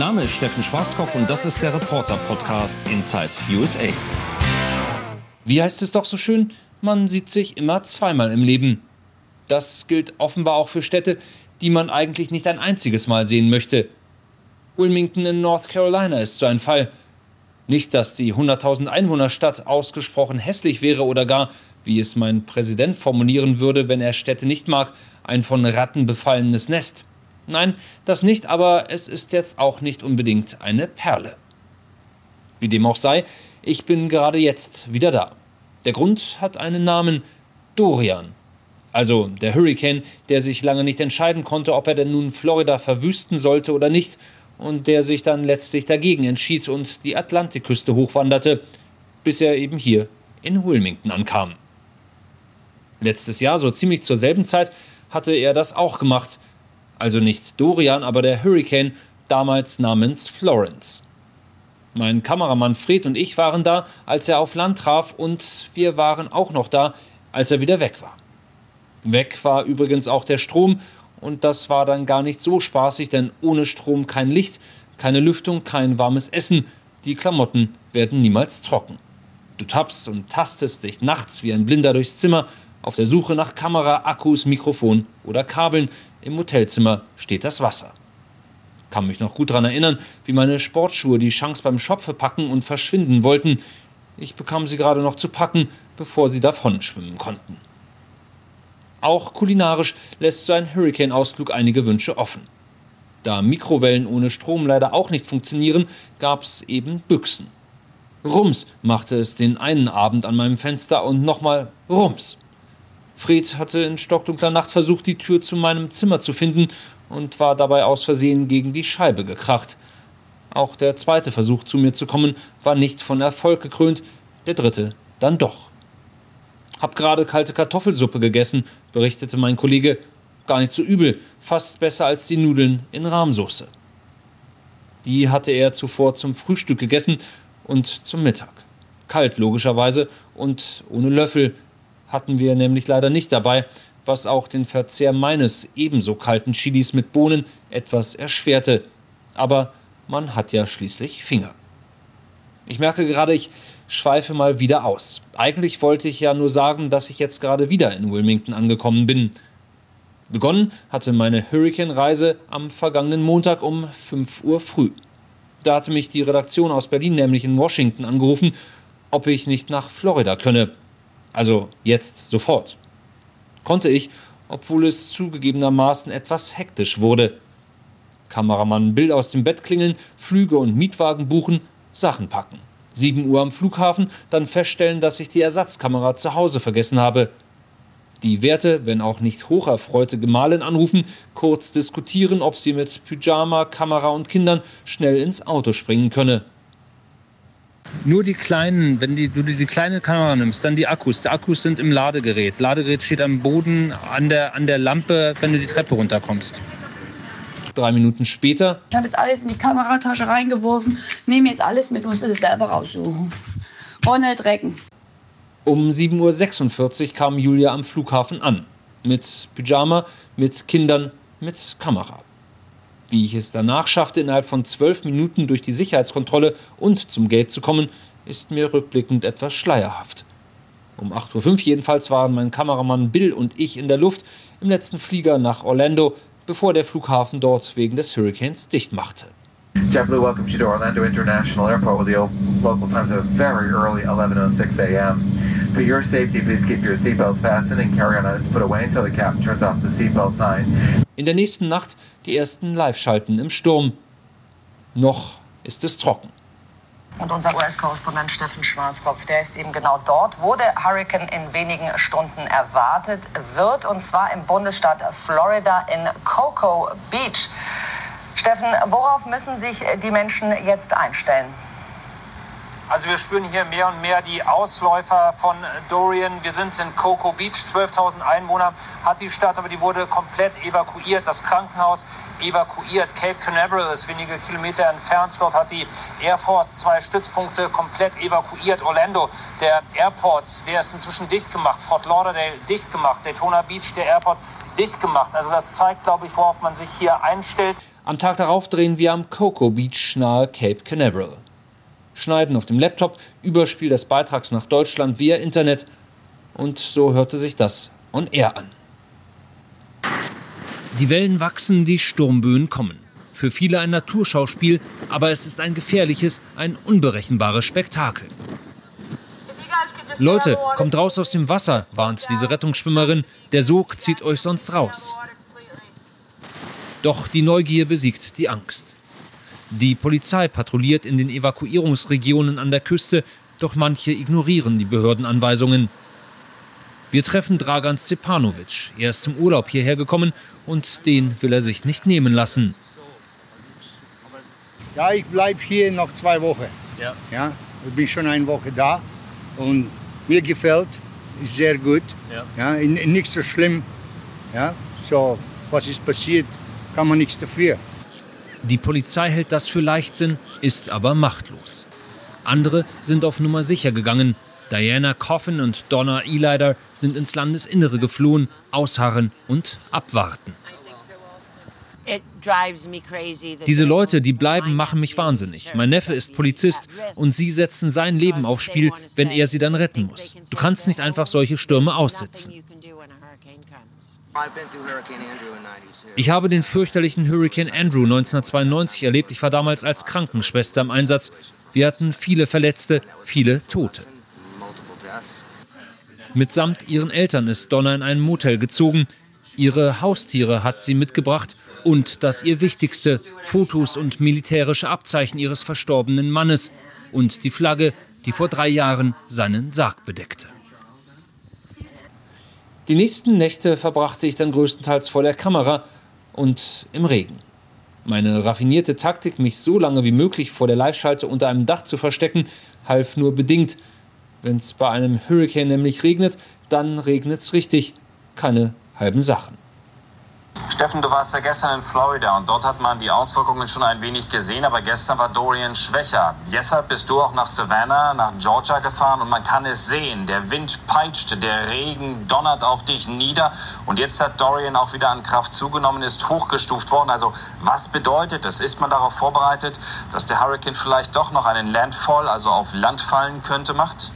Name ist Steffen Schwarzkopf und das ist der Reporter-Podcast Inside USA. Wie heißt es doch so schön? Man sieht sich immer zweimal im Leben. Das gilt offenbar auch für Städte, die man eigentlich nicht ein einziges Mal sehen möchte. Wilmington in North Carolina ist so ein Fall. Nicht, dass die 100.000 Einwohnerstadt ausgesprochen hässlich wäre oder gar, wie es mein Präsident formulieren würde, wenn er Städte nicht mag, ein von Ratten befallenes Nest. Nein, das nicht, aber es ist jetzt auch nicht unbedingt eine Perle. Wie dem auch sei, ich bin gerade jetzt wieder da. Der Grund hat einen Namen Dorian. Also der Hurricane, der sich lange nicht entscheiden konnte, ob er denn nun Florida verwüsten sollte oder nicht, und der sich dann letztlich dagegen entschied und die Atlantikküste hochwanderte, bis er eben hier in Wilmington ankam. Letztes Jahr, so ziemlich zur selben Zeit, hatte er das auch gemacht. Also nicht Dorian, aber der Hurricane, damals namens Florence. Mein Kameramann Fred und ich waren da, als er auf Land traf, und wir waren auch noch da, als er wieder weg war. Weg war übrigens auch der Strom, und das war dann gar nicht so spaßig, denn ohne Strom kein Licht, keine Lüftung, kein warmes Essen, die Klamotten werden niemals trocken. Du tappst und tastest dich nachts wie ein Blinder durchs Zimmer, auf der Suche nach Kamera, Akkus, Mikrofon oder Kabeln. Im Hotelzimmer steht das Wasser. Kann mich noch gut daran erinnern, wie meine Sportschuhe die Chance beim Schopfe packen und verschwinden wollten. Ich bekam sie gerade noch zu packen, bevor sie davon schwimmen konnten. Auch kulinarisch lässt so ein Hurricane-Ausflug einige Wünsche offen. Da Mikrowellen ohne Strom leider auch nicht funktionieren, gab es eben Büchsen. Rums machte es den einen Abend an meinem Fenster und nochmal Rums. Fred hatte in stockdunkler Nacht versucht, die Tür zu meinem Zimmer zu finden und war dabei aus Versehen gegen die Scheibe gekracht. Auch der zweite Versuch, zu mir zu kommen, war nicht von Erfolg gekrönt, der dritte dann doch. Hab gerade kalte Kartoffelsuppe gegessen, berichtete mein Kollege. Gar nicht so übel, fast besser als die Nudeln in Rahmsoße. Die hatte er zuvor zum Frühstück gegessen und zum Mittag. Kalt logischerweise und ohne Löffel hatten wir nämlich leider nicht dabei, was auch den Verzehr meines ebenso kalten Chilis mit Bohnen etwas erschwerte. Aber man hat ja schließlich Finger. Ich merke gerade, ich schweife mal wieder aus. Eigentlich wollte ich ja nur sagen, dass ich jetzt gerade wieder in Wilmington angekommen bin. Begonnen hatte meine Hurricane-Reise am vergangenen Montag um 5 Uhr früh. Da hatte mich die Redaktion aus Berlin nämlich in Washington angerufen, ob ich nicht nach Florida könne. Also jetzt sofort. Konnte ich, obwohl es zugegebenermaßen etwas hektisch wurde. Kameramann Bill aus dem Bett klingeln, Flüge und Mietwagen buchen, Sachen packen. 7 Uhr am Flughafen, dann feststellen, dass ich die Ersatzkamera zu Hause vergessen habe. Die Werte, wenn auch nicht hocherfreute Gemahlin anrufen, kurz diskutieren, ob sie mit Pyjama, Kamera und Kindern schnell ins Auto springen könne. Nur die kleinen, wenn die, du die kleine Kamera nimmst, dann die Akkus. Die Akkus sind im Ladegerät. Ladegerät steht am Boden an der, an der Lampe, wenn du die Treppe runterkommst. Drei Minuten später. Ich habe jetzt alles in die Kameratasche reingeworfen, nehme jetzt alles mit, muss es selber raussuchen. Ohne Drecken. Um 7.46 Uhr kam Julia am Flughafen an. Mit Pyjama, mit Kindern, mit Kamera. Wie ich es danach schaffte, innerhalb von zwölf Minuten durch die Sicherheitskontrolle und zum Gate zu kommen, ist mir rückblickend etwas schleierhaft. Um 8.05 Uhr jedenfalls waren mein Kameramann Bill und ich in der Luft im letzten Flieger nach Orlando, bevor der Flughafen dort wegen des Hurricanes dicht machte. JetBlue welcomes you to Orlando International Airport with the local times of very early 11:06 a.m. For your safety, please keep your seatbelts fastened and carry on to put away until the captain turns off the seatbelt sign. In der nächsten Nacht die ersten Live-Schalten im Sturm. Noch ist es trocken. Und unser US-Korrespondent Steffen Schwarzkopf, der ist eben genau dort, wo der Hurricane in wenigen Stunden erwartet wird, und zwar im Bundesstaat Florida in Cocoa Beach. Steffen, worauf müssen sich die Menschen jetzt einstellen? Also wir spüren hier mehr und mehr die Ausläufer von Dorian. Wir sind in Cocoa Beach, 12.000 Einwohner hat die Stadt, aber die wurde komplett evakuiert. Das Krankenhaus evakuiert. Cape Canaveral ist wenige Kilometer entfernt. Dort hat die Air Force zwei Stützpunkte komplett evakuiert. Orlando, der Airport, der ist inzwischen dicht gemacht. Fort Lauderdale dicht gemacht. Daytona Beach, der Airport dicht gemacht. Also das zeigt, glaube ich, worauf man sich hier einstellt. Am Tag darauf drehen wir am Cocoa Beach nahe Cape Canaveral. Schneiden auf dem Laptop, Überspiel des Beitrags nach Deutschland via Internet und so hörte sich das on air an. Die Wellen wachsen, die Sturmböen kommen. Für viele ein Naturschauspiel, aber es ist ein gefährliches, ein unberechenbares Spektakel. Leute, kommt raus aus dem Wasser, warnt diese Rettungsschwimmerin. Der Sog zieht euch sonst raus. Doch die Neugier besiegt die Angst. Die Polizei patrouilliert in den Evakuierungsregionen an der Küste, doch manche ignorieren die Behördenanweisungen. Wir treffen Dragan Stepanovic. Er ist zum Urlaub hierher gekommen und den will er sich nicht nehmen lassen. Ja, ich bleibe hier noch zwei Wochen. Ja. ja. Ich bin schon eine Woche da und mir gefällt, ist sehr gut. Ja. Ja, nicht so schlimm. Ja, so, was ist passiert, kann man nichts dafür. Die Polizei hält das für Leichtsinn, ist aber machtlos. Andere sind auf Nummer sicher gegangen. Diana Coffin und Donna Elider sind ins Landesinnere geflohen, ausharren und abwarten. Diese Leute, die bleiben, machen mich wahnsinnig. Mein Neffe ist Polizist und sie setzen sein Leben aufs Spiel, wenn er sie dann retten muss. Du kannst nicht einfach solche Stürme aussitzen. Ich habe den fürchterlichen Hurricane Andrew 1992 erlebt. Ich war damals als Krankenschwester im Einsatz. Wir hatten viele Verletzte, viele Tote. Mitsamt ihren Eltern ist Donna in ein Motel gezogen. Ihre Haustiere hat sie mitgebracht und das ihr wichtigste, Fotos und militärische Abzeichen ihres verstorbenen Mannes und die Flagge, die vor drei Jahren seinen Sarg bedeckte. Die nächsten Nächte verbrachte ich dann größtenteils vor der Kamera und im Regen. Meine raffinierte Taktik, mich so lange wie möglich vor der Live-Schalte unter einem Dach zu verstecken, half nur bedingt. Wenn es bei einem Hurricane nämlich regnet, dann regnet es richtig. Keine halben Sachen. Steffen, du warst ja gestern in Florida und dort hat man die Auswirkungen schon ein wenig gesehen, aber gestern war Dorian schwächer. Jetzt bist du auch nach Savannah, nach Georgia gefahren und man kann es sehen. Der Wind peitscht, der Regen donnert auf dich nieder und jetzt hat Dorian auch wieder an Kraft zugenommen, ist hochgestuft worden. Also was bedeutet das? Ist man darauf vorbereitet, dass der Hurricane vielleicht doch noch einen Landfall, also auf Land fallen könnte, macht?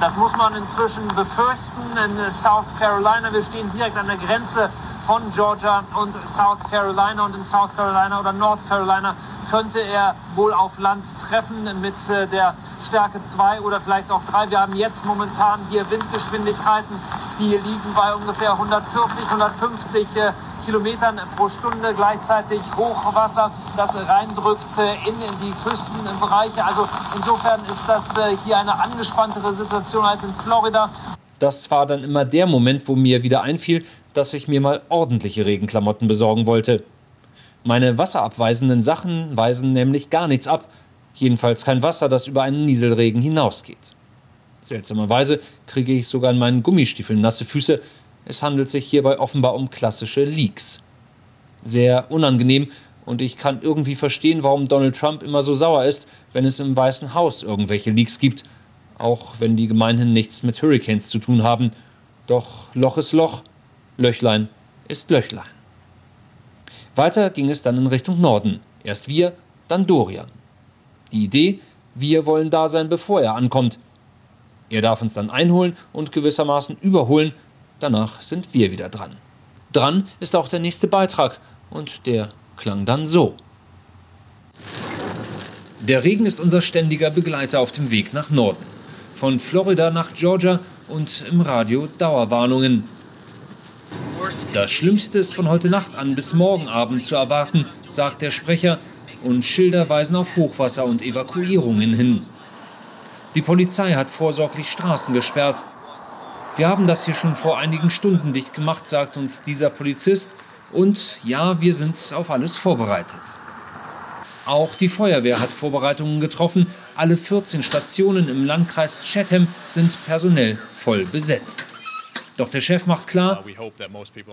Das muss man inzwischen befürchten in South Carolina. Wir stehen direkt an der Grenze von Georgia und South Carolina. Und in South Carolina oder North Carolina könnte er wohl auf Land treffen mit äh, der Stärke 2 oder vielleicht auch 3. Wir haben jetzt momentan hier Windgeschwindigkeiten, die liegen bei ungefähr 140, 150 Kilometern pro Stunde gleichzeitig Hochwasser, das reindrückt in die Küstenbereiche. Also insofern ist das äh, hier eine angespanntere Situation als in Florida. Das war dann immer der Moment, wo mir wieder einfiel, dass ich mir mal ordentliche Regenklamotten besorgen wollte. Meine wasserabweisenden Sachen weisen nämlich gar nichts ab, jedenfalls kein Wasser, das über einen Nieselregen hinausgeht. Seltsamerweise kriege ich sogar in meinen Gummistiefeln nasse Füße, es handelt sich hierbei offenbar um klassische Leaks. Sehr unangenehm und ich kann irgendwie verstehen, warum Donald Trump immer so sauer ist, wenn es im Weißen Haus irgendwelche Leaks gibt, auch wenn die gemeinhin nichts mit Hurricanes zu tun haben. Doch Loch ist Loch, Löchlein ist Löchlein. Weiter ging es dann in Richtung Norden. Erst wir, dann Dorian. Die Idee, wir wollen da sein, bevor er ankommt. Er darf uns dann einholen und gewissermaßen überholen, Danach sind wir wieder dran. Dran ist auch der nächste Beitrag und der klang dann so. Der Regen ist unser ständiger Begleiter auf dem Weg nach Norden. Von Florida nach Georgia und im Radio Dauerwarnungen. Das Schlimmste ist von heute Nacht an bis morgen Abend zu erwarten, sagt der Sprecher, und Schilder weisen auf Hochwasser und Evakuierungen hin. Die Polizei hat vorsorglich Straßen gesperrt wir haben das hier schon vor einigen Stunden dicht gemacht, sagt uns dieser Polizist. Und ja, wir sind auf alles vorbereitet. Auch die Feuerwehr hat Vorbereitungen getroffen. Alle 14 Stationen im Landkreis Chatham sind personell voll besetzt. Doch der Chef macht klar,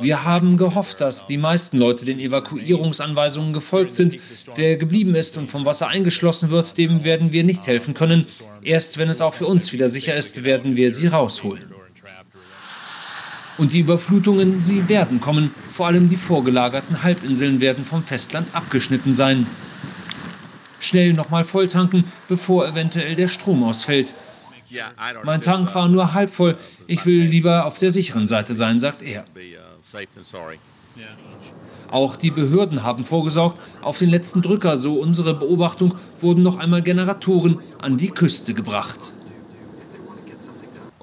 wir haben gehofft, dass die meisten Leute den Evakuierungsanweisungen gefolgt sind. Wer geblieben ist und vom Wasser eingeschlossen wird, dem werden wir nicht helfen können. Erst wenn es auch für uns wieder sicher ist, werden wir sie rausholen. Und die Überflutungen, sie werden kommen. Vor allem die vorgelagerten Halbinseln werden vom Festland abgeschnitten sein. Schnell nochmal volltanken, bevor eventuell der Strom ausfällt. Mein Tank war nur halb voll. Ich will lieber auf der sicheren Seite sein, sagt er. Auch die Behörden haben vorgesorgt. Auf den letzten Drücker, so unsere Beobachtung, wurden noch einmal Generatoren an die Küste gebracht.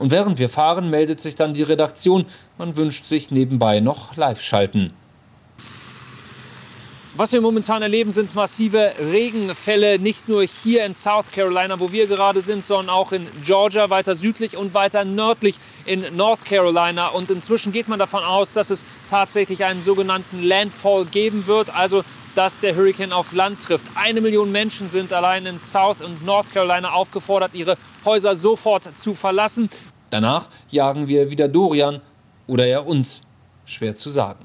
Und während wir fahren, meldet sich dann die Redaktion. Man wünscht sich nebenbei noch live schalten. Was wir momentan erleben, sind massive Regenfälle, nicht nur hier in South Carolina, wo wir gerade sind, sondern auch in Georgia, weiter südlich und weiter nördlich in North Carolina. Und inzwischen geht man davon aus, dass es tatsächlich einen sogenannten Landfall geben wird, also dass der Hurricane auf Land trifft. Eine Million Menschen sind allein in South und North Carolina aufgefordert, ihre Häuser sofort zu verlassen. Danach jagen wir wieder Dorian oder er uns. Schwer zu sagen.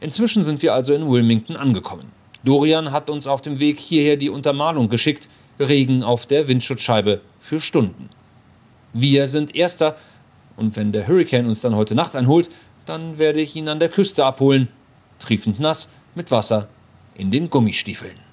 Inzwischen sind wir also in Wilmington angekommen. Dorian hat uns auf dem Weg hierher die Untermalung geschickt. Regen auf der Windschutzscheibe für Stunden. Wir sind Erster und wenn der Hurricane uns dann heute Nacht einholt, dann werde ich ihn an der Küste abholen, triefend nass mit Wasser in den Gummistiefeln.